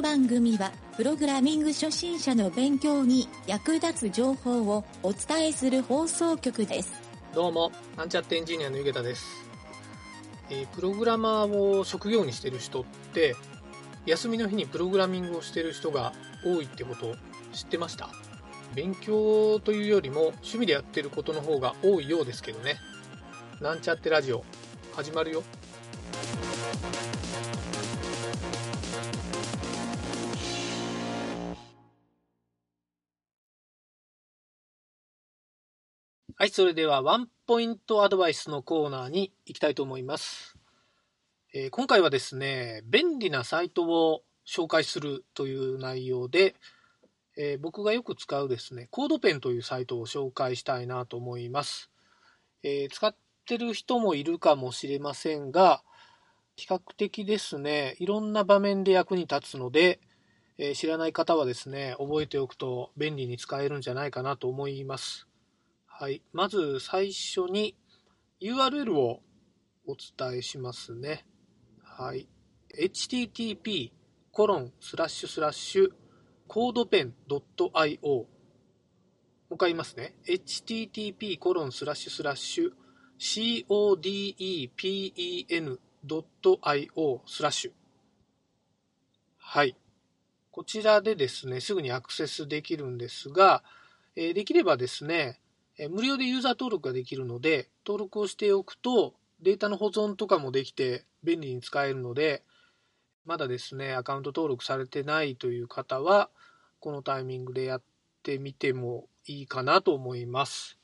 の番組は、プログラミング初心者の勉強に役立つ情報をお伝えする放送局です。どうも、なんちゃってエンジニアのゆげたです。えープログラマーを職業にしてる人って、休みの日にプログラミングをしてる人が多いってこと知ってました？勉強というよりも趣味でやってることの方が多いようですけどね。なんちゃってラジオ、始まるよ。はい、それではワンポイントアドバイスのコーナーに行きたいと思います。えー今回はですね、便利なサイトを紹介するという内容で、えー僕がよく使うですね、コードペンというサイトを紹介したいなと思います。えー使ってる人もいるかもしれませんが、比較的ですね、いろんな場面で役に立つので、え知らない方はですね、覚えておくと便利に使えるんじゃないかなと思います。はい。まず最初に URL をお伝えしますね。はい。http コロンスラッシュスラッシュコードペン .io もう一回言いますね。http コロンスラッシュスラッシュ codepen.io スラッシュはい。こちらでですね、すぐにアクセスできるんですが、えーできればですね、え無料でユーザー登録ができるので、登録をしておくと、データの保存とかもできて便利に使えるので、まだですね、アカウント登録されてないという方は、このタイミングでやってみてもいいかなと思います。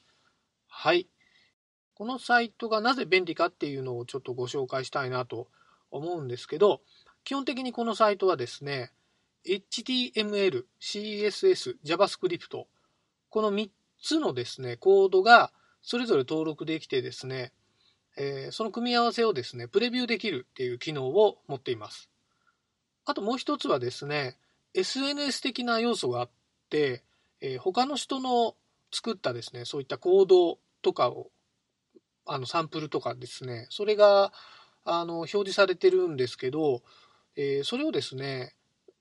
はい。このサイトがなぜ便利かっていうのをちょっとご紹介したいなと思うんですけど、基本的にこのサイトはですね、HTML、CSS、JavaScript、この3つのですね、コードがそれぞれ登録できてですね、えーその組み合わせをですね、プレビューできるっていう機能を持っています。あともう一つはですね、SNS 的な要素があって、えー他の人の作ったですね、そういったコードとかを、あのサンプルとかですね、それがあの表示されてるんですけど、えーそれをですね、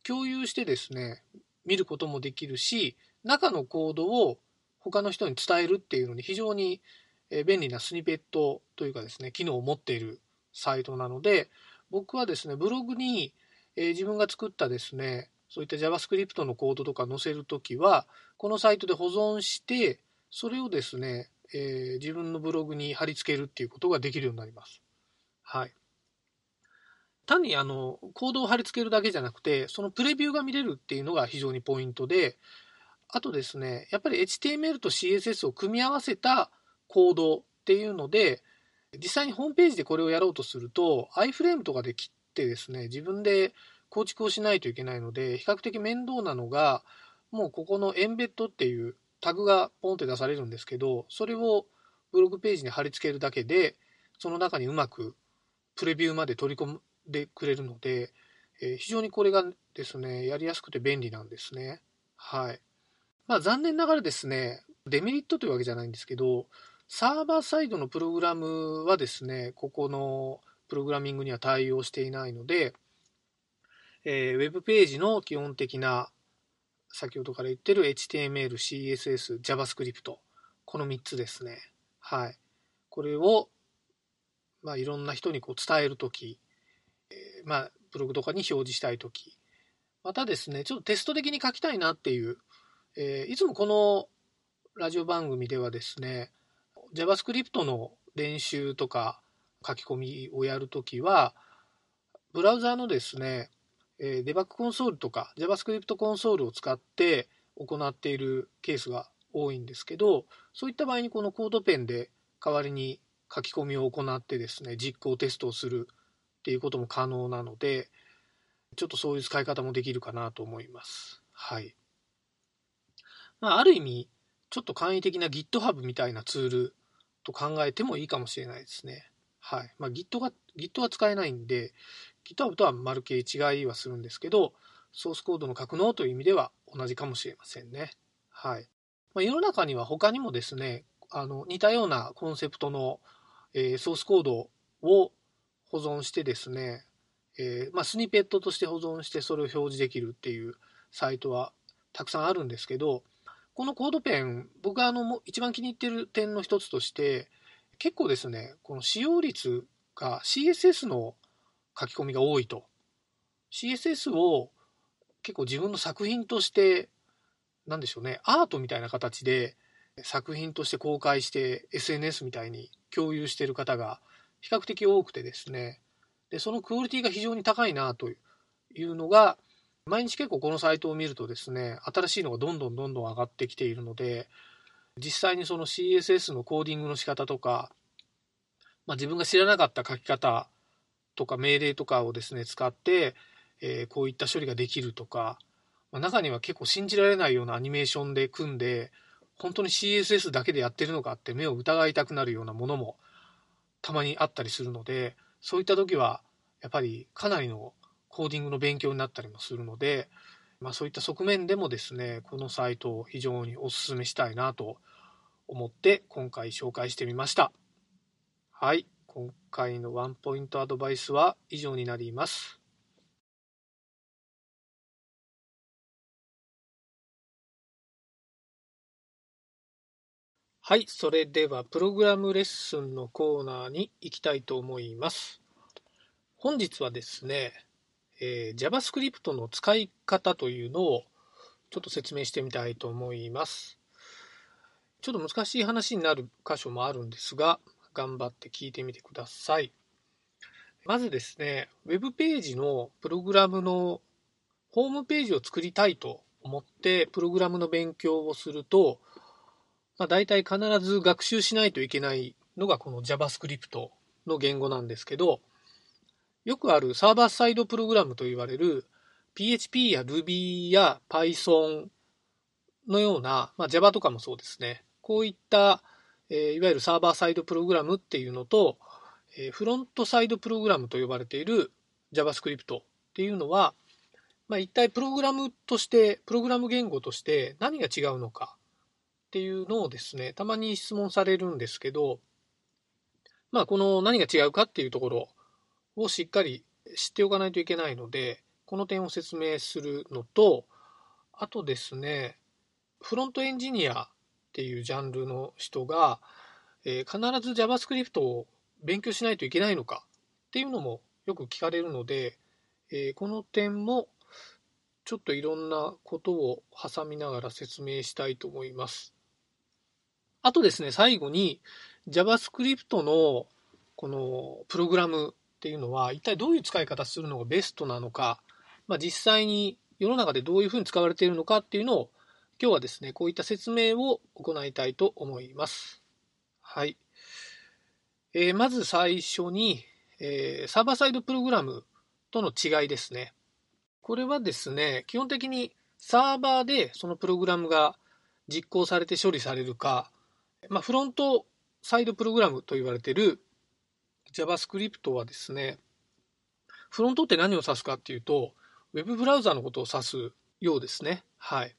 共有してですね、見ることもできるし、中のコードを他の人に伝えるっていうのに非常に便利なスニペットというかですね、機能を持っているサイトなので、僕はですね、ブログに、自分が作ったですね、そういった JavaScript のコードとか載せるときは、このサイトで保存して、それをですね、えー自分のブログに貼り付けるっていうことができるようになります。はい。単にあの、コードを貼り付けるだけじゃなくて、そのプレビューが見れるっていうのが非常にポイントで、あとですね、やっぱり HTML と CSS を組み合わせたコードっていうので、実際にホームページでこれをやろうとすると、iFrame とかで切ってですね、自分で構築をしないといけないので、比較的面倒なのが、もうここのエンベッドっていうタグがポンって出されるんですけど、それをブログページに貼り付けるだけで、その中にうまくプレビューまで取り込んでくれるので、えー非常にこれがですね、やりやすくて便利なんですね。はい。まあ残念ながらですね、デメリットというわけじゃないんですけど、サーバーサイドのプログラムはですね、ここのプログラミングには対応していないので、えーウェブページの基本的な、先ほどから言ってる HTML、CSS、JavaScript、この3つですね。はい。これを、まあ、いろんな人にこう伝えるとき、えーまあ、ブログとかに表示したいとき、またですね、ちょっとテスト的に書きたいなっていう、えーいつもこのラジオ番組ではですね、JavaScript の練習とか書き込みをやるときは、ブラウザーのですね、えデバッグコンソールとか JavaScript コンソールを使って行っているケースが多いんですけど、そういった場合にこのコードペンで代わりに書き込みを行ってですね、実行テストをするっていうことも可能なので、ちょっとそういう使い方もできるかなと思います。はい。まあ、ある意味、ちょっと簡易的な GitHub みたいなツールと考えてもいいかもしれないですね。はい。まあ、Git が、Git は使えないんで、GitHub とは丸系違いはするんですけど、ソースコードの格納という意味では同じかもしれませんね。はい。まあ、世の中には他にもですね、あの、似たようなコンセプトの、えーソースコードを保存してですね、えー、まあ、スニペットとして保存してそれを表示できるっていうサイトはたくさんあるんですけど、このコードペン、僕があの一番気に入ってる点の一つとして、結構ですね、この使用率が CSS の書き込みが多いと。CSS を結構自分の作品として、なんでしょうね、アートみたいな形で作品として公開して SNS みたいに共有してる方が比較的多くてですね、でそのクオリティが非常に高いなというのが、毎日結構このサイトを見るとですね、新しいのがどんどんどんどん上がってきているので、実際にその CSS のコーディングの仕方とか、まあ、自分が知らなかった書き方とか命令とかをですね、使って、えー、こういった処理ができるとか、まあ、中には結構信じられないようなアニメーションで組んで、本当に CSS だけでやってるのかって目を疑いたくなるようなものもたまにあったりするので、そういった時はやっぱりかなりのコーディングの勉強になったりもするので、まあ、そういった側面でもですね、このサイトを非常にお勧めしたいなと思って今回紹介してみました。はい、今回のワンポイントアドバイスは以上になります。はい、それではプログラムレッスンのコーナーに行きたいと思います。本日はですね、えー、JavaScript の使い方というのをちょっと説明してみたいと思います。ちょっと難しい話になる箇所もあるんですが、頑張って聞いてみてください。まずですね、Web ページのプログラムのホームページを作りたいと思ってプログラムの勉強をすると、まあ、大体必ず学習しないといけないのがこの JavaScript の言語なんですけど、よくあるサーバーサイドプログラムと言われる PHP や Ruby や Python のような、まあ、Java とかもそうですね。こういった、えー、いわゆるサーバーサイドプログラムっていうのと、えー、フロントサイドプログラムと呼ばれている JavaScript っていうのは、まあ、一体プログラムとして、プログラム言語として何が違うのかっていうのをですね、たまに質問されるんですけど、まあ、この何が違うかっていうところをしっかり知っておかないといけないので、この点を説明するのと、あとですね、フロントエンジニアっていうジャンルの人が、えー、必ず JavaScript を勉強しないといけないのかっていうのもよく聞かれるので、えー、この点もちょっといろんなことを挟みながら説明したいと思います。あとですね、最後に JavaScript のこのプログラムっていうのは一体どういう使い方するのがベストなのか、まあ、実際に世の中でどういうふうに使われているのかっていうのを今日はですね、こういった説明を行いたいと思います。はい。えー、まず最初に、えー、サーバーサイドプログラムとの違いですね。これはですね、基本的にサーバーでそのプログラムが実行されて処理されるか、まあ、フロントサイドプログラムと言われている JavaScript はですね、フロントって何を指すかっていうと、Web ブラウザのことを指すようですね。はい。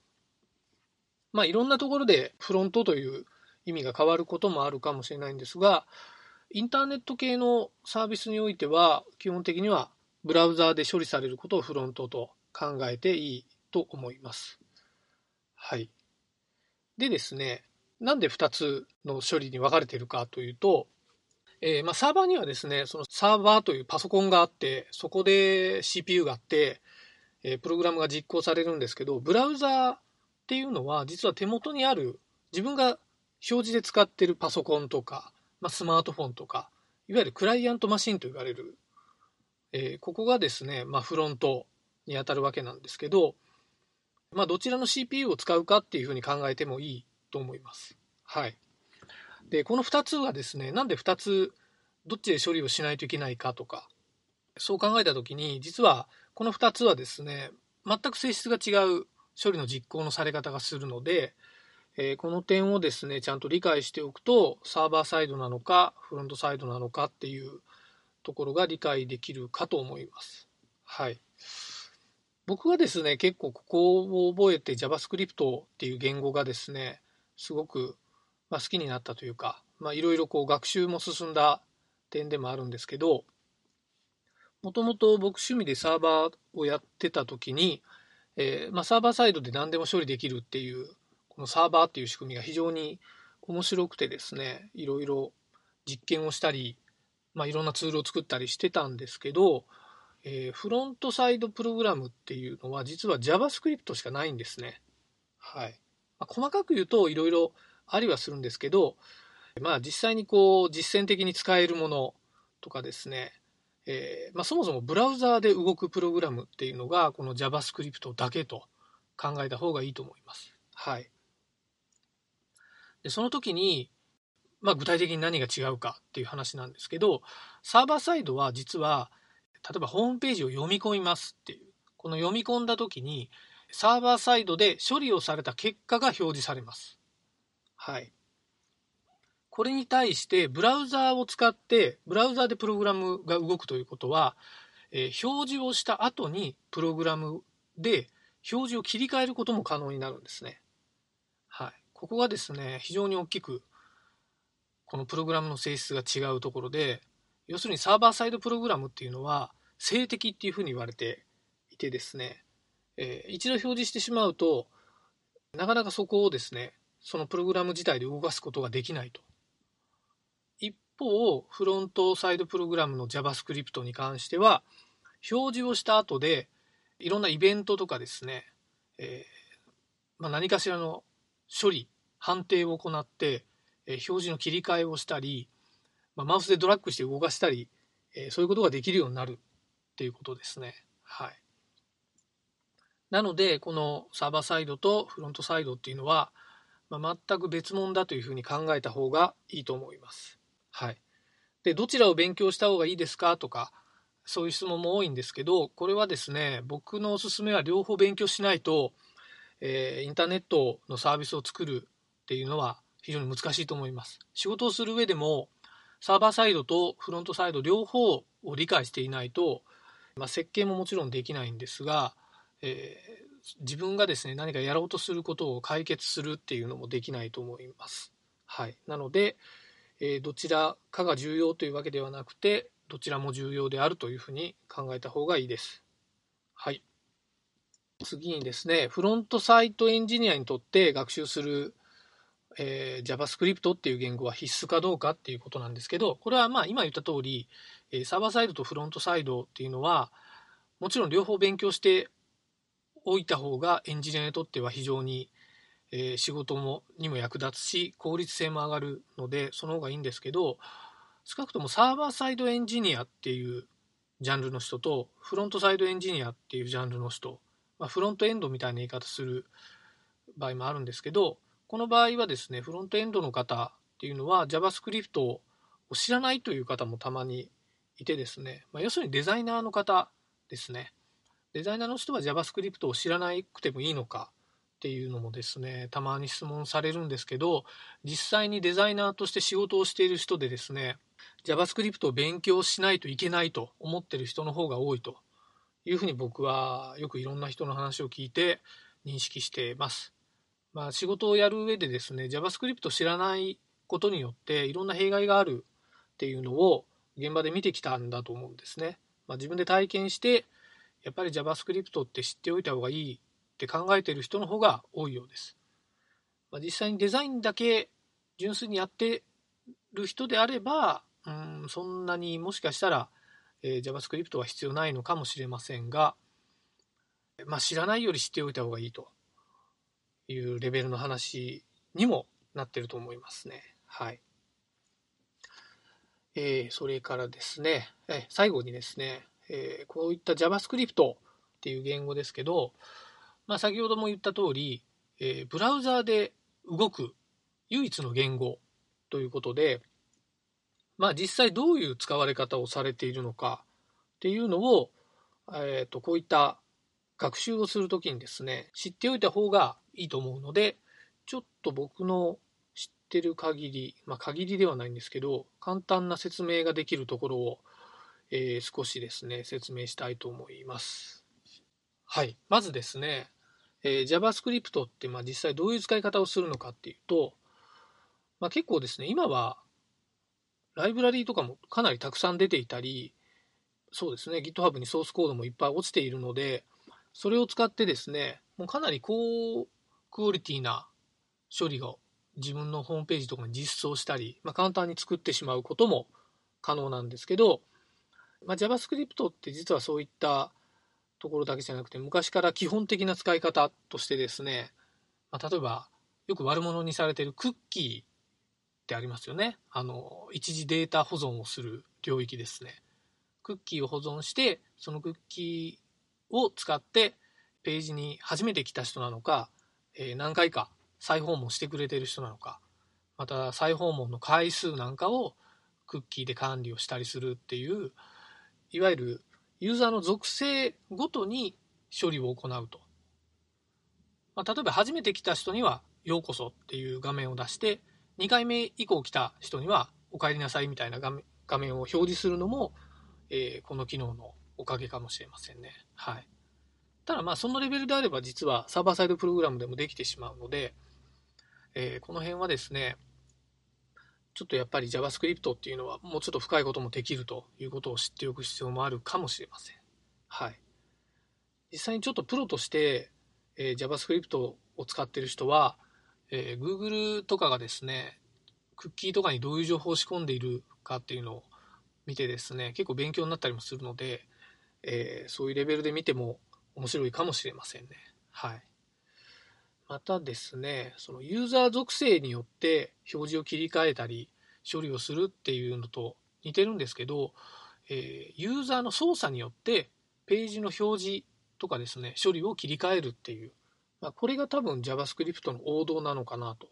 まあ、いろんなところでフロントという意味が変わることもあるかもしれないんですが、インターネット系のサービスにおいては、基本的にはブラウザーで処理されることをフロントと考えていいと思います。はい。でですね、なんで2つの処理に分かれているかというと、えー、まあ、サーバーにはですね、そのサーバーというパソコンがあって、そこで CPU があって、えー、プログラムが実行されるんですけど、ブラウザーっていうのは実は手元にある自分が表示で使ってるパソコンとか、まあ、スマートフォンとか、いわゆるクライアントマシンと言われる、えー、ここがですね、まあ、フロントにあたるわけなんですけど、まあ、どちらの CPU を使うかっていうふうに考えてもいいと思います。はい。で、この2つはですね、なんで2つどっちで処理をしないといけないかとか、そう考えた時に、実はこの2つはですね、全く性質が違う処理の実行のされ方がするので、えー、この点をですね、ちゃんと理解しておくと、サーバーサイドなのか、フロントサイドなのかっていうところが理解できるかと思います。はい。僕はですね、結構ここを覚えて JavaScript っていう言語がですね、すごく、まあ、好きになったというか、いろいろ学習も進んだ点でもあるんですけど、もともと僕趣味でサーバーをやってた時に、えー、まあ、サーバーサイドで何でも処理できるっていうこのサーバーっていう仕組みが非常に面白くてですねいろいろ実験をしたり、まあ、いろんなツールを作ったりしてたんですけど、えー、フロントサイドプログラムっていうのは実は JavaScript しかないんですね。はいまあ、細かく言うといろいろありはするんですけど、まあ、実際にこう実践的に使えるものとかですね、えー、まあ、そもそもブラウザーで動くプログラムっていうのがこの JavaScript だけと考えた方がいいと思います。はい、でその時に、まあ、具体的に何が違うかっていう話なんですけどサーバーサイドは実は例えばホームページを読み込みますっていうこの読み込んだ時にサーバーサイドで処理をされた結果が表示されます。はい。これに対してブラウザーを使ってブラウザーでプログラムが動くということは、えー、表示をした後にプログラムで表示を切り替えることも可能になるんですね。はい、ここがですね非常に大きくこのプログラムの性質が違うところで要するにサーバーサイドプログラムっていうのは静的っていうふうに言われていてですね、えー、一度表示してしまうとなかなかそこをですねそのプログラム自体で動かすことができないと一方、フロントサイドプログラムの JavaScript に関しては、表示をした後で、いろんなイベントとかですね、えー、まあ、何かしらの処理、判定を行って、えー、表示の切り替えをしたり、まあ、マウスでドラッグして動かしたり、えー、そういうことができるようになるっていうことですね。はい。なので、このサーバーサイドとフロントサイドっていうのは、まあ、全く別物だというふうに考えた方がいいと思います。はい。で、どちらを勉強した方がいいですかとか、そういう質問も多いんですけど、これはですね、僕のおすすめは両方勉強しないと、えー、インターネットのサービスを作るっていうのは非常に難しいと思います。仕事をする上でも、サーバーサイドとフロントサイド両方を理解していないと、まあ、設計ももちろんできないんですが、え、自分がですね何かやろうとすることを解決するっていうのもできないと思います。はい、なので、えどちらかが重要というわけではなくてどちらも重要であるというふうに考えた方がいいです。はい。次にですね、フロントサイトエンジニアにとって学習する、えー、JavaScript っていう言語は必須かどうかっていうことなんですけど、これはまあ今言った通り、えサーバーサイドとフロントサイドっていうのは、もちろん両方勉強しておいた方がエンジニアにとっては非常にえー、仕事もにも役立つし効率性も上がるのでその方がいいんですけど少なくともサーバーサイドエンジニアっていうジャンルの人とフロントサイドエンジニアっていうジャンルの人、まあ、フロントエンドみたいな言い方する場合もあるんですけどこの場合はですねフロントエンドの方っていうのは JavaScript を知らないという方もたまにいてですね、まあ、要するにデザイナーの方ですね。デザイナーの人は JavaScript を知らなくてもいいのかっていうのもですねたまに質問されるんですけど実際にデザイナーとして仕事をしている人でですね JavaScript を勉強しないといけないと思ってる人の方が多いというふうに僕はよくいろんな人の話を聞いて認識してます。まあ、仕事をやる上でですね JavaScript を知らないことによっていろんな弊害があるっていうのを現場で見てきたんだと思うんですね。まあ、自分で体験してやっぱり JavaScript って知っておいた方がいいって考えてる人の方が多いようです。まあ、実際にデザインだけ純粋にやってる人であれば、うん、そんなにもしかしたら、えー、JavaScript は必要ないのかもしれませんが、まあ、知らないより知っておいた方がいいというレベルの話にもなってると思いますね。はい。えー、それからですね、えー、最後にですね、えー、こういった JavaScript っていう言語ですけど、まあ、先ほども言った通り、えー、ブラウザーで動く唯一の言語ということで、まあ、実際どういう使われ方をされているのかっていうのを、えー、とこういった学習をするときにですね知っておいた方がいいと思うのでちょっと僕の知ってる限りまあ限りではないんですけど簡単な説明ができるところを、えー、少しですね説明したいと思います。はい、まずですねえー、JavaScript ってまあ実際どういう使い方をするのかっていうと、まあ、結構ですね、今はライブラリーとかもかなりたくさん出ていたり、そうですね、GitHub にソースコードもいっぱい落ちているので、それを使ってですね、もうかなり高クオリティな処理を自分のホームページとかに実装したり、まあ、簡単に作ってしまうことも可能なんですけど、まあ、JavaScript って実はそういったところだけじゃなくて昔から基本的な使い方としてですね、まあ、例えばよく悪者にされているクッキーってありますよね。あの一時データ保存をする領域ですね。クッキーを保存してそのクッキーを使ってページに初めて来た人なのか、えー、何回か再訪問してくれてる人なのかまた再訪問の回数なんかをクッキーで管理をしたりするっていういわゆるユーザーの属性ごとに処理を行うと、まあ、例えば初めて来た人には「ようこそ」っていう画面を出して2回目以降来た人には「お帰りなさい」みたいな画面画面を表示するのも、えー、この機能のおかげかもしれませんね。はい、ただまあそのレベルであれば実はサーバーサイドプログラムでもできてしまうので、えー、この辺はですねちょっとやっぱり JavaScript っていうのはもうちょっと深いこともできるということを知っておく必要もあるかもしれません。はい。実際にちょっとプロとして、えー、JavaScript を使っている人は、えー、Google とかがですね、クッキーとかにどういう情報を仕込んでいるかっていうのを見てですね、結構勉強になったりもするので、えー、そういうレベルで見ても面白いかもしれませんね。はい。またですね、そのユーザー属性によって表示を切り替えたり処理をするっていうのと似てるんですけど、えー、ユーザーの操作によってページの表示とかですね、処理を切り替えるっていう、まあ、これが多分 JavaScript の王道なのかなと。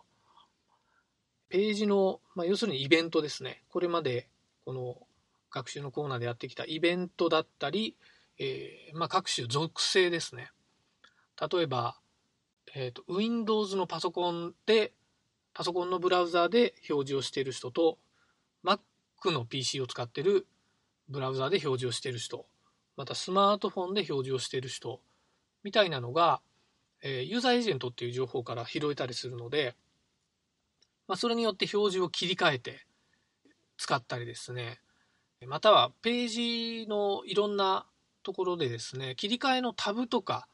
ページの、まあ、要するにイベントですね。これまでこの学習のコーナーでやってきたイベントだったり、えー、まあ、各種属性ですね。例えば、えーと、Windows のパソコンでパソコンのブラウザーで表示をしている人と Mac の PC を使っているブラウザーで表示をしている人またスマートフォンで表示をしている人みたいなのが、えー、ユーザーエージェントっていう情報から拾えたりするので、まあ、それによって表示を切り替えて使ったりですね。またはページのいろんなところでですね切り替えのタブとか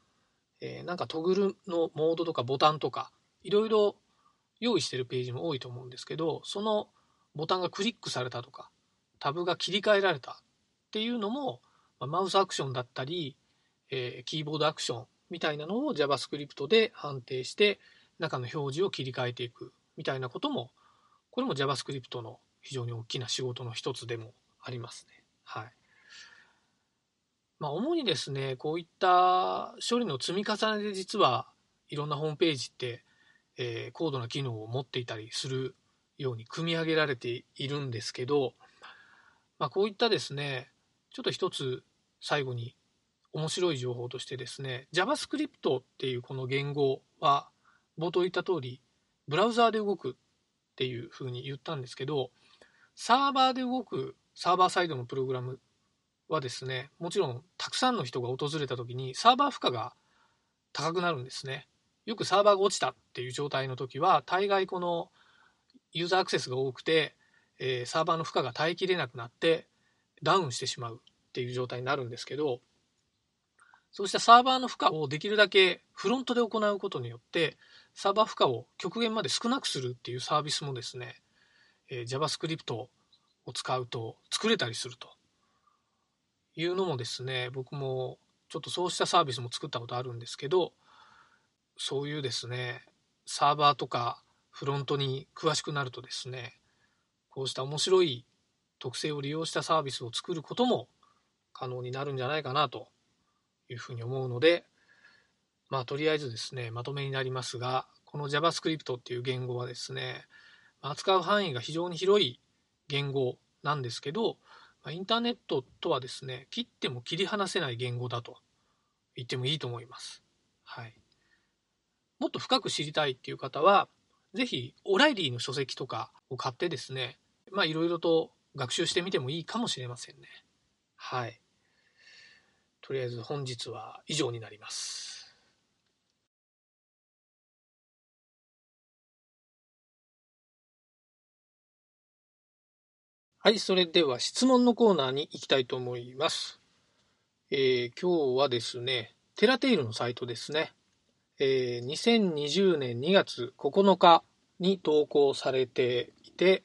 えー、なんかトグルのモードとかボタンとかいろいろ用意してるページも多いと思うんですけどそのボタンがクリックされたとかタブが切り替えられたっていうのも、まあ、マウスアクションだったり、えー、キーボードアクションみたいなのを JavaScript で判定して中の表示を切り替えていくみたいなこともこれも JavaScript の非常に大きな仕事の一つでもありますね。はい。まあ、主にですね、こういった処理の積み重ねで実はいろんなホームページって、えー、高度な機能を持っていたりするように組み上げられているんですけど、まあ、こういったですね、ちょっと一つ最後に面白い情報としてですね、JavaScript っていうこの言語は冒頭言った通り、ブラウザーで動くっていうふうに言ったんですけど、サーバーで動くサーバーサイドのプログラムはですね、もちろんたくさんの人が訪れた時にサーバー負荷が高くなるんですね。よくサーバーが落ちたっていう状態の時は、大概このユーザーアクセスが多くて、えー、サーバーの負荷が耐えきれなくなってダウンしてしまうっていう状態になるんですけど、そうしたサーバーの負荷をできるだけフロントで行うことによって、サーバー負荷を極限まで少なくするっていうサービスもですね、えー、JavaScript を使うと作れたりするというのもですね、僕もちょっとそうしたサービスも作ったことあるんですけど、そういうですね、サーバーとかフロントに詳しくなるとですね、こうした面白い特性を利用したサービスを作ることも可能になるんじゃないかなというふうに思うので、まあとりあえずですね、まとめになりますが、この JavaScript っていう言語はですね、扱う範囲が非常に広い言語なんですけど、インターネットとはですね、切っても切り離せない言語だと言ってもいいと思います。はい。もっと深く知りたいっていう方は、ぜひ、オライリーの書籍とかを買ってですね、まあ、いろいろと学習してみてもいいかもしれませんね。はい。とりあえず本日は以上になります。はい、それでは質問のコーナーに行きたいと思います。えー、今日はですね、テラテイルのサイトですね。えー、2020年2月9日に投稿されていて、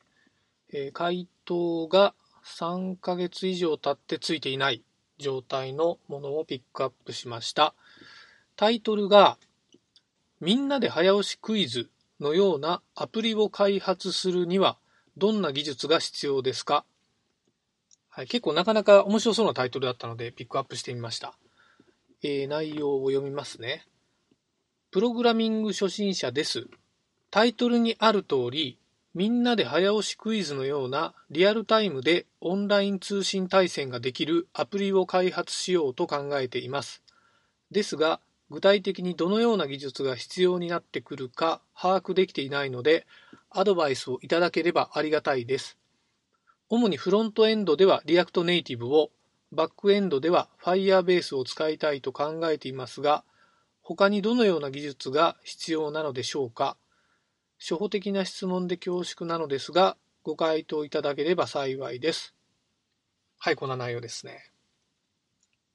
えー、回答が3ヶ月以上経ってついていない状態のものをピックアップしました。タイトルが、みんなで早押しクイズのようなアプリを開発するにはどんな技術が必要ですか？はい、結構なかなか面白そうなタイトルだったのでピックアップしてみました。えー、内容を読みますね。プログラミング初心者です。タイトルにある通り、みんなで早押しクイズのようなリアルタイムでオンライン通信対戦ができるアプリを開発しようと考えています。ですが、具体的にどのような技術が必要になってくるか把握できていないので、アドバイスをいただければありがたいです。主にフロントエンドでは React Native を、バックエンドでは Firebase を使いたいと考えていますが、他にどのような技術が必要なのでしょうか初歩的な質問で恐縮なのですが、ご回答いただければ幸いです。はい、こんな内容ですね。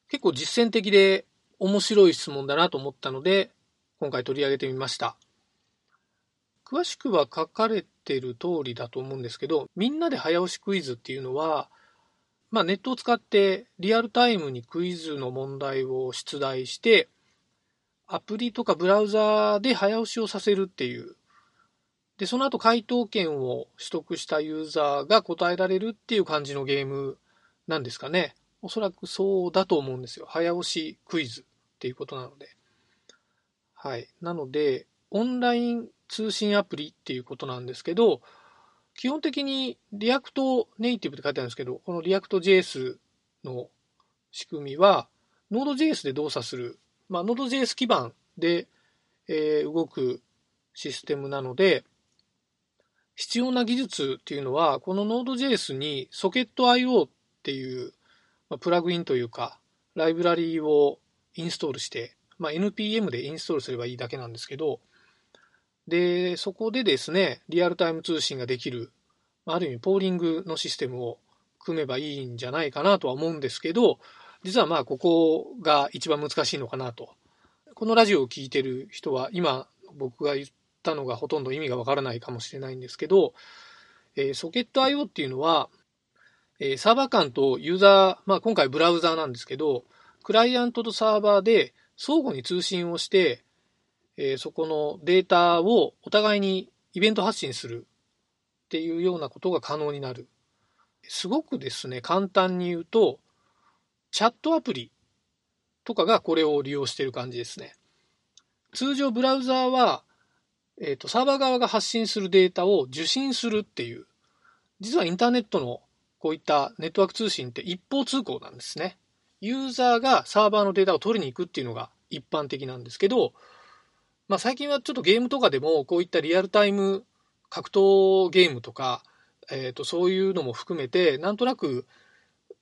結構実践的で面白い質問だなと思ったので、今回取り上げてみました。詳しくは書かれてる通りだと思うんですけど、みんなで早押しクイズっていうのは、まあ、ネットを使ってリアルタイムにクイズの問題を出題して、アプリとかブラウザーで早押しをさせるっていう。で、その後回答権を取得したユーザーが答えられるっていう感じのゲームなんですかね。おそらくそうだと思うんですよ。早押しクイズっていうことなので。はい。なので、オンライン通信アプリっていうことなんですけど、基本的に React Native って書いてあるんですけど、このリアクト JS の仕組みは、Node.js で動作する、まあ、Node.js 基盤で、えー、動くシステムなので、必要な技術っていうのは、この Node.js に Socket.io っていう、まあ、プラグインというか、ライブラリーをインストールして、まあ、NPM でインストールすればいいだけなんですけど、で、そこでですね、リアルタイム通信ができる、ある意味ポーリングのシステムを組めばいいんじゃないかなとは思うんですけど、実はまあここが一番難しいのかなと。このラジオを聴いてる人は今僕が言ったのがほとんど意味がわからないかもしれないんですけど、え、ソケット IO っていうのは、え、サーバー間とユーザー、まあ今回ブラウザーなんですけど、クライアントとサーバーで相互に通信をして、えー、そこのデータをお互いにイベント発信するっていうようなことが可能になる。すごくですね、簡単に言うと、チャットアプリとかがこれを利用している感じですね。通常ブラウザーは、えっ、ー、と、サーバー側が発信するデータを受信するっていう、実はインターネットのこういったネットワーク通信って一方通行なんですね。ユーザーがサーバーのデータを取りに行くっていうのが一般的なんですけど、まあ、最近はちょっとゲームとかでもこういったリアルタイム格闘ゲームとか、えー、とそういうのも含めてなんとなく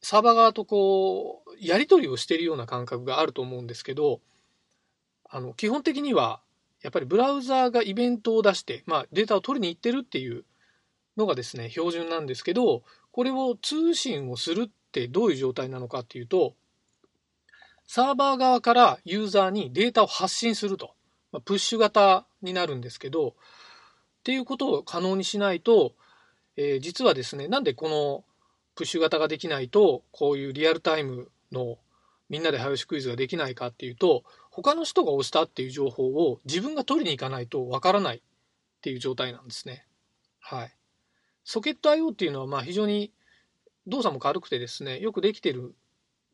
サーバー側とこうやり取りをしているような感覚があると思うんですけどあの基本的にはやっぱりブラウザーがイベントを出して、まあ、データを取りに行ってるっていうのがですね標準なんですけどこれを通信をするってどういう状態なのかっていうとサーバー側からユーザーにデータを発信すると。まあ、プッシュ型になるんですけど、っていうことを可能にしないと、えー、実はですね、なんでこのプッシュ型ができないと、こういうリアルタイムのみんなで早押しクイズができないかっていうと、他の人が押したっていう情報を自分が取りに行かないとわからないっていう状態なんですね。はい。ソケット IO っていうのはまあ非常に動作も軽くてですね、よくできてる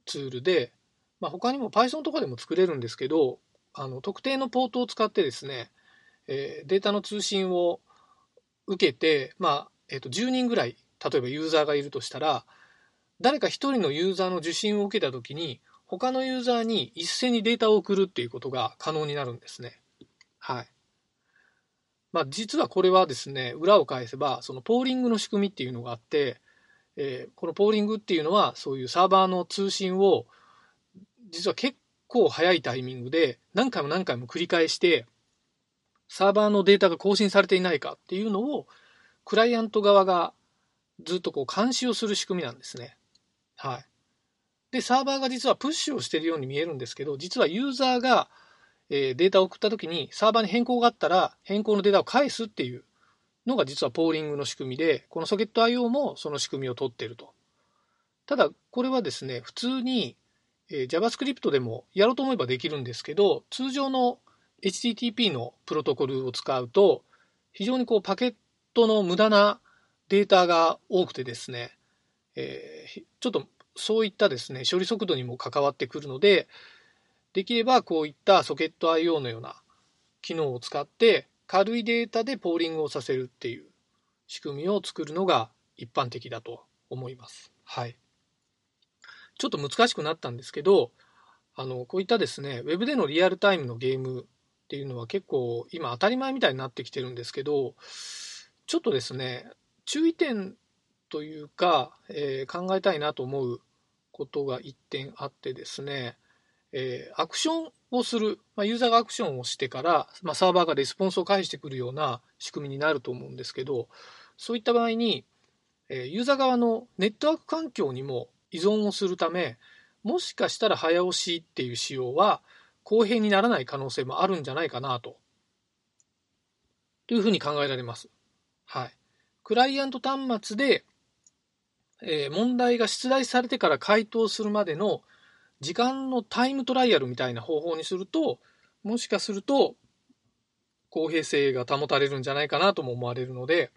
ツールで、まあ、他にも Python とかでも作れるんですけど、あの特定のポートを使ってですね、えー、データの通信を受けて、まあえー、と10人ぐらい例えばユーザーがいるとしたら誰か1人のユーザーの受信を受けた時に他のユーザーに一斉にデータを送るっていうことが可能になるんですね。はい。まあ、実はこれはですね裏を返せばそのポーリングの仕組みっていうのがあって、えー、このポーリングっていうのはそういうサーバーの通信を実は結構早いタイミングで何回も何回も繰り返してサーバーのデータが更新されていないかっていうのをクライアント側がずっとこう監視をする仕組みなんですね。はい。で、サーバーが実はプッシュをしているように見えるんですけど、実はユーザーが、えーデータを送ったときにサーバーに変更があったら変更のデータを返すっていうのが実はポーリングの仕組みで、このソケット IO もその仕組みを取っていると。ただ、これはですね、普通に、えー JavaScript でもやろうと思えばできるんですけど、通常の HTTP のプロトコルを使うと、非常にこうパケットの無駄なデータが多くてですね、えーちょっとそういったですね、処理速度にも関わってくるので、できればこういったソケット IO のような機能を使って軽いデータでポーリングをさせるっていう仕組みを作るのが一般的だと思います。はい。ちょっと難しくなったんですけど、あの、こういったですね、ウェブでのリアルタイムのゲームっていうのは結構今当たり前みたいになってきてるんですけど、ちょっとですね、注意点というか、えー考えたいなと思うことが一点あってですね、えーアクションをする、まあ、ユーザーがアクションをしてから、まあ、サーバーがレスポンスを返してくるような仕組みになると思うんですけど、そういった場合に、えーユーザー側のネットワーク環境にも依存をするため、もしかしたら早押しっていう仕様は公平にならない可能性もあるんじゃないかなと、というふうに考えられます。はい。クライアント端末で、えー問題が出題されてから回答するまでの時間のタイムトライアルみたいな方法にすると、もしかすると公平性が保たれるんじゃないかなとも思われるので、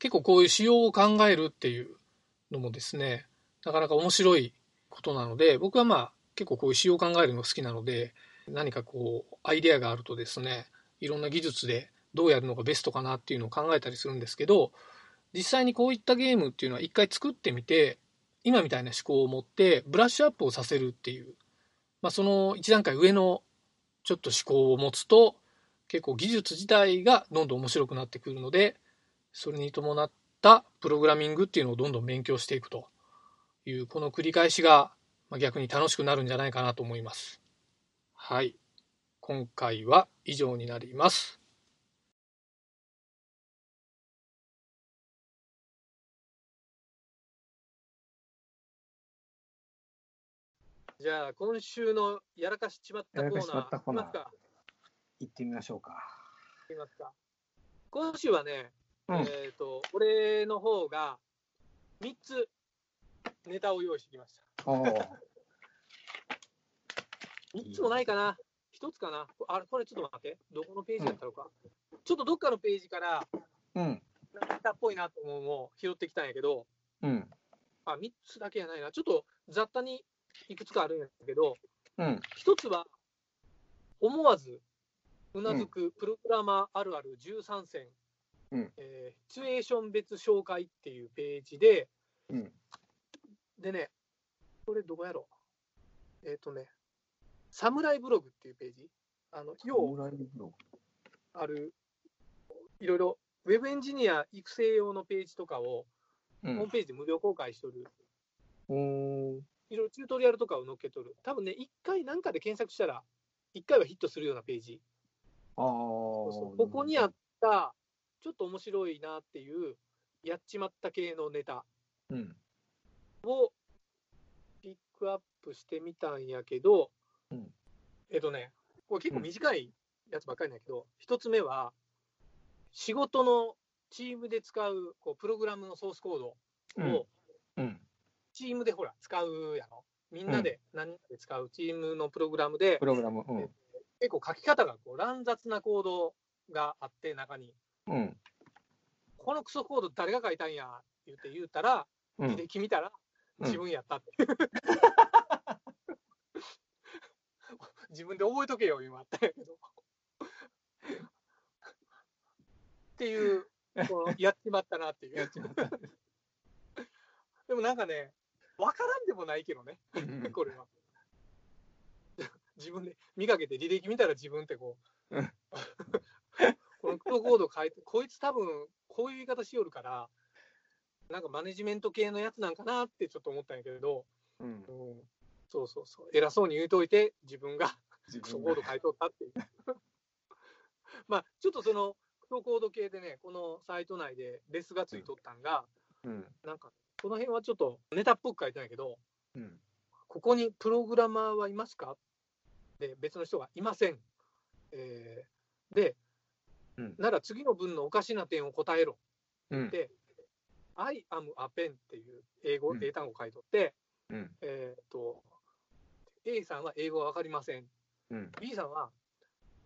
結構こういう仕様を考えるっていうのもですね、なかなか面白いことなので、僕はまあ結構こういう仕様を考えるのが好きなので、何かこうアイデアがあるとですね、いろんな技術でどうやるのがベストかなっていうのを考えたりするんですけど、実際にこういったゲームっていうのは一回作ってみて、今みたいな思考を持ってブラッシュアップをさせるっていう、まあ、その一段階上のちょっと思考を持つと、結構技術自体がどんどん面白くなってくるので、それに伴ったプログラミングっていうのをどんどん勉強していくという、この繰り返しがまあ逆に楽しくなるんじゃないかなと思います。はい。今回は以上になります。じゃあ、今週のやらかしちまったコーナー。行ってみましょうか。いきますか。今週はね、うん。えっ、と、俺の方が3つネタを用意してきました。おー 3つもないかな。1つかな。あれ、これちょっと待って。どこのページだったのか。ちょっとどっかのページから、うん。ネタっぽいなと思うのを拾ってきたんやけど、うん。あ、3つだけやないな。ちょっと雑多にいくつかあるんやけど、うん。1つは、思わずうなずくプログラマーあるある13選、うんえーシチュエーション別紹介っていうページで、うん。でね、これどこやろうえっ、とね、サムライブログっていうページ、あの、要ある、いろいろ、ウェブエンジニア育成用のページとかを。ホームページで無料公開しとる、いろいろチュートリアルとかを載っけとる。多分ね、一回なんかで検索したら、一回はヒットするようなページ。あそうそうーここにあった、ちょっと面白いなっていう、やっちまった系のネタうん。をピックアップしてみたんやけど、うんえっとね、これ結構短いやつばっかりなんやけど、一つ目は、仕事のチームで使うこうプログラムのソースコードうんをうん。チームでほら使うやろ。みんなで何人かで使うチームのプログラムでプ、ログラム。うん。結構書き方がこう乱雑なコードがあって、中に。うん。このクソコード誰が書いたんや？言って言うたら、うん履。歴見たらうん自分やったって。自分で覚えとけよ、今あったんやけど。っていう、やっちまったなっていう。やっちまった。でもなんかね、わからんでもないけどね、うんこれは。自分で見かけて履歴見たら自分ってこううん、このクロコード書いて、こいつ多分こういう言い方しよるから、なんかマネジメント系のやつなんかなってちょっと思ったんやけど、うん。うん、そうそうそう、偉そうに言うといて、自分が自クソコード書いとったっていう。まあ、ちょっとそのクソコード系でね、このサイト内でレスがついとったんが、うん。なんか、この辺はちょっとネタっぽく書いてないけど、うん。ここにプログラマーはいますか？で、別の人がいません。えーで、うんなら次の文のおかしな点を答えろ。うん。で、I am a pen っていう英語、うん英単語を書いとって、うん。えーっと、A さんは英語はわかりません。うん。B さんは、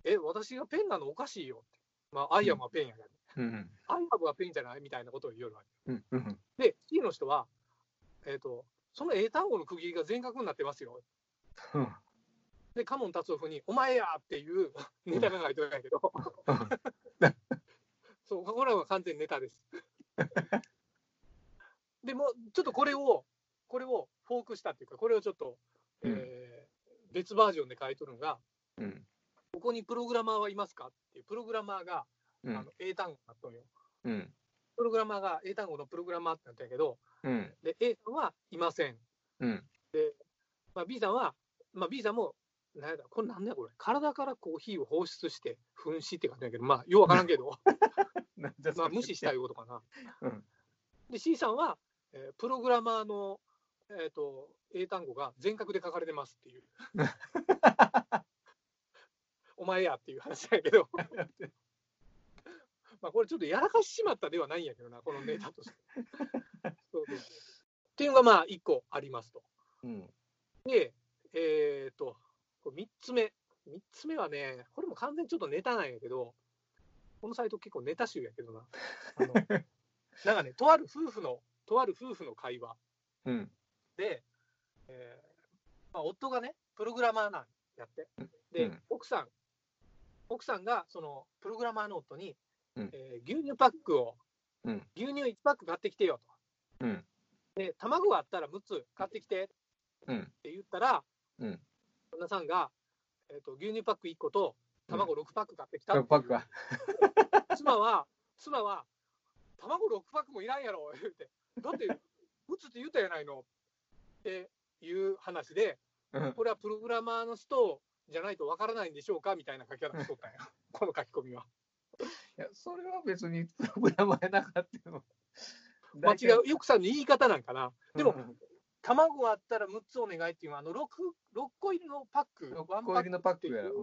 え、私がペンなのおかしいよって。まあ、I am a pen やから、うん。I have a pen じゃないみたいなことを言うわけ。うん。うん。で、C の人は、えーっと、その英単語の区切りが全角になってますよ。うん。で、カモン達夫に、お前やっていう ネタが書いてるんやけど、そう、これは完全にネタです。でも、ちょっとこれを、これをフォークしたっていうか、これをちょっと、うんえー別バージョンで書いとるのが、うん。ここにプログラマーはいますかっていう、プログラマーが、うん。あの英単語だったのよ。うん。プログラマーが英単語のプログラマーってなったんやけど、うん。で、A さんはいません。うん。まあ、B さんは、まあ、B さんも、なんやだ、これなんだよ、これ。体からコーヒーを放出して、噴死って感じだけど、まあ、ようわからんけど、まあ、無視したいことかな。うん。で、C さんは、えープログラマーの、えっ、と、英単語が全角で書かれてますっていう。お前やっていう話だけど。まあ、これちょっとやらかしちまったではないんやけどな、このネタとして。そうそうっていうのが、まあ、1個ありますと。うん。で、えっ、と、3つ目。3つ目はね、これも完全にちょっとネタなんやけど、このサイト結構ネタ集やけどな。あの なんかね、とある夫婦の、とある夫婦の会話うん。で、えーまあ、夫がね、プログラマーなんやって。で、うん奥さん、奥さんがそのプログラマーの夫に、うんえー牛乳パックを、うん牛乳1パック買ってきてよと。うん。で、卵があったら6つ買ってきてうん。って言ったら、うん。旦那さんが、えー、と牛乳パック1個と卵6パック買ってきたうパックは。妻は、妻は、卵6パックもいらんやろ、言うて。だって、6つって言ったやないのっていう話で、うん。これはプログラマーの人じゃないとわからないんでしょうか？みたいな書き方しとったんや。この書き込みは。いや、それは別にプログラマーやなかったよ。間違う、よくさんの言い方なんかな。でも、うん卵あったら6つお願いっていうのは、あの 6, 6個入りのパック、6ワン個入りのパックや。っていう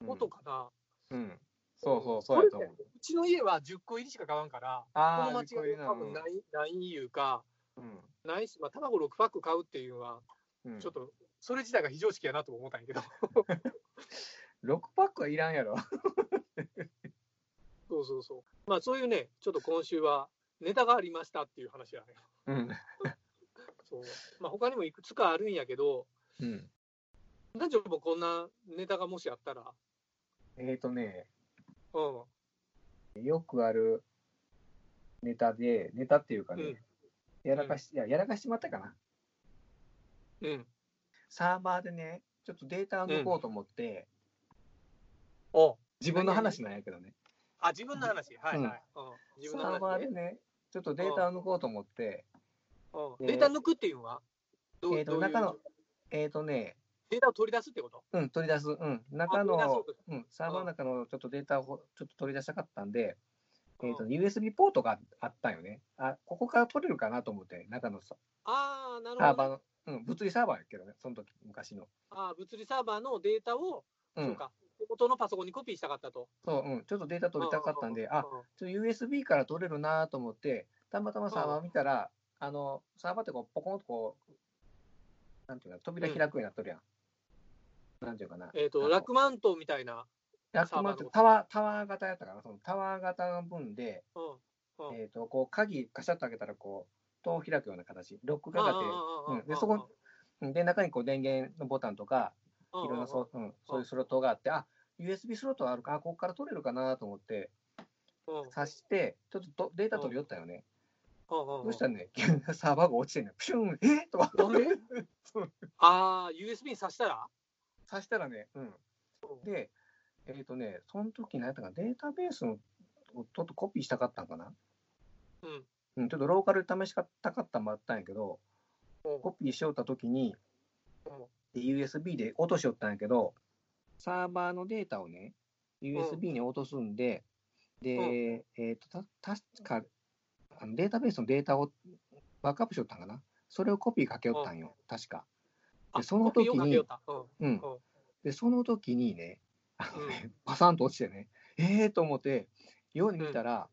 うん。ことかな。うん。そうそう、そうやと思ううちの家は10個入りしか買わんから、この間違いは多分ないないいうか、うん。ないし、まあ、卵6パック買うっていうのは、うん。ちょっと、それ自体が非常識やなとも思ったんやけど、6パックはいらんやろ。そうそうそう。まあ、そういうね、ちょっと今週はネタがありましたっていう話やね。うん。そう。まあ、他にもいくつかあるんやけど、うん。男女もこんなネタがもしあったら、えっとね、うん、よくあるネタで、ネタっていうかね、うんやらかし、いや、やらかしちまったかな。うん。サーバーでね、ちょっとデータを抜こうと思って、お自分の話なんやけどね、あ、自分の話。はいはい。うん、自分のサーバー。でね、ちょっとデータを抜こうと思って、うん、でデータ抜くっていうのは？どうえっ、と、どういう？中の、えっ、とね、データを取り出すってこと？うん、取り出す、うん、中のうん、サーバーの中のちょっとデータをほちょっと取り出したかったんで、えっ、と、うん USB ポートがあったんよね。あ、ここから取れるかなと思って、中のサああ、なるほど、ね。サーバーの、うん、物理サーバーやけどね、その時、昔の。ああ、物理サーバーのデータを、うん、そうか、手元のパソコンにコピーしたかったと。そう、うん、ちょっとデータ取りたかったんで、あ、うんちょっと USB から取れるなと思って、たまたまサーバー見たら、あの、サーバーってこう、ポコンとこう、なんていうか、扉開くようになっとるやん。なんていうかな。えっ、と、ラックマウントみたいな。ラックマウントタワー、タワー型やったかな、そのタワー型の分で、うん。うんえっ、と、こう、鍵カシャッと開けたら、こう、戸を開くような形、ロックがかって、うんでそこうんで、中にこう、電源のボタンとか、いろんなそう,、うん、そういうスロットがあって、あ、USB スロットがあるか、あ、ここから取れるかなと思って、挿して、ちょっととデータ取り寄ったよね。そしたらね、サーバーが落ちてんねプシュン、え？とか、ああ、USB に挿したら？挿したらね、うん。で、えっ、とね、その時何やったかな、データベースのをちょっとコピーしたかったんかな？うん。うん、ちょっとローカルで試したかったのもあったんやけど、うん。コピーしよった時に、うん。で USB で落としよったんやけど、サーバーのデータをね、USB に落とすんで、で、えっ、と、た、確か、あのデータベースのデータをバックアップしよったんかな？それをコピーかけよったんよ、確か。あでその時にうんで、その時にね、あのうんね、パサンと落ちてね、ええー、と思って、ように見たら、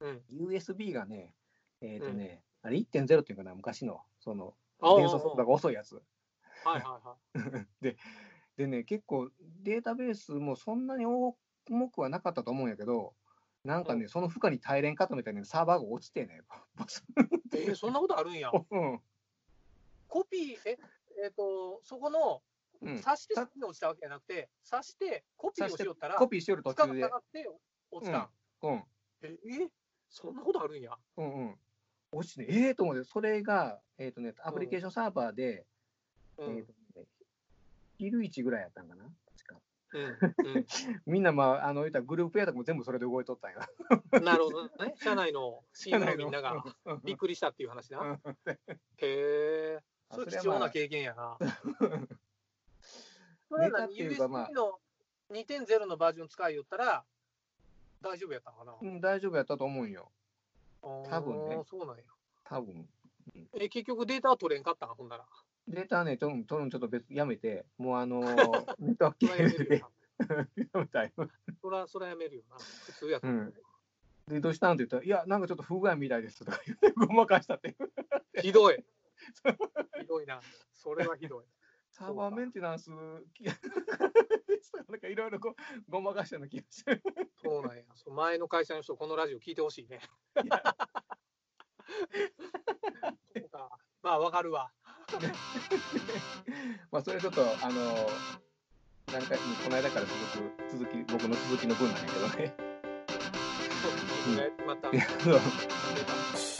うん。USB がね、えっ、とね、あれ1.0っていうかな、昔の、その、伝送速度が遅いやつ。はいはいはい。で、でね、結構データベースもそんなに重くはなかったと思うんやけど、なんかね、うその負荷に耐えれんかったみたいにサーバーが落ちてね、えーそんなことあるんや。うん。コピー、え、えっ、と、そこの、うん刺して先に落ちたわけじゃなくて、刺してコピーをしよったら、コピーしよる途中で。って落ちたん。うん。ええそんなことあるんや。うんうん。落ちてね、ええー、と思って、それが、えっ、とね、アプリケーションサーバーで、うん。えっ、とね、昼1ぐらいやったんかな、みんな、まあ、あの、言ったらグループやとかも全部それで動いとったんや。うん、なるほどね。社内のチームのみんながうんびっくりしたっていう話な。うんへえ。あそれ貴重な経験やな。それは USB の2.0のバージョン使いよったら大丈夫やったんかな？うん、大丈夫やったと思うんよ。多分ねそうなんや。多分。え、結局データは取れんかったん？ほんなら。データはね、取る取るのちょっと別やめて、もうあのー、ネットはやめるよでな。やめたい。そら、そらやめるよな。普通やったらうん。で、どうしたんって言ったら、いや、なんかちょっと不具合みたいですとか言って、ごまかしたって。ひどい。ひどいな。それはひどい。サーバーメンテナンス、き なんかいろいろこう、ごまかしたような気がして。そうなんや。そう前の会社の人、このラジオ聞いてほしいね。そうか。まあ、わかるわ。まあ、それちょっと、あのー、なんか、この間から続く、続き、僕の続きの分なんやけどね。また。いやあの出た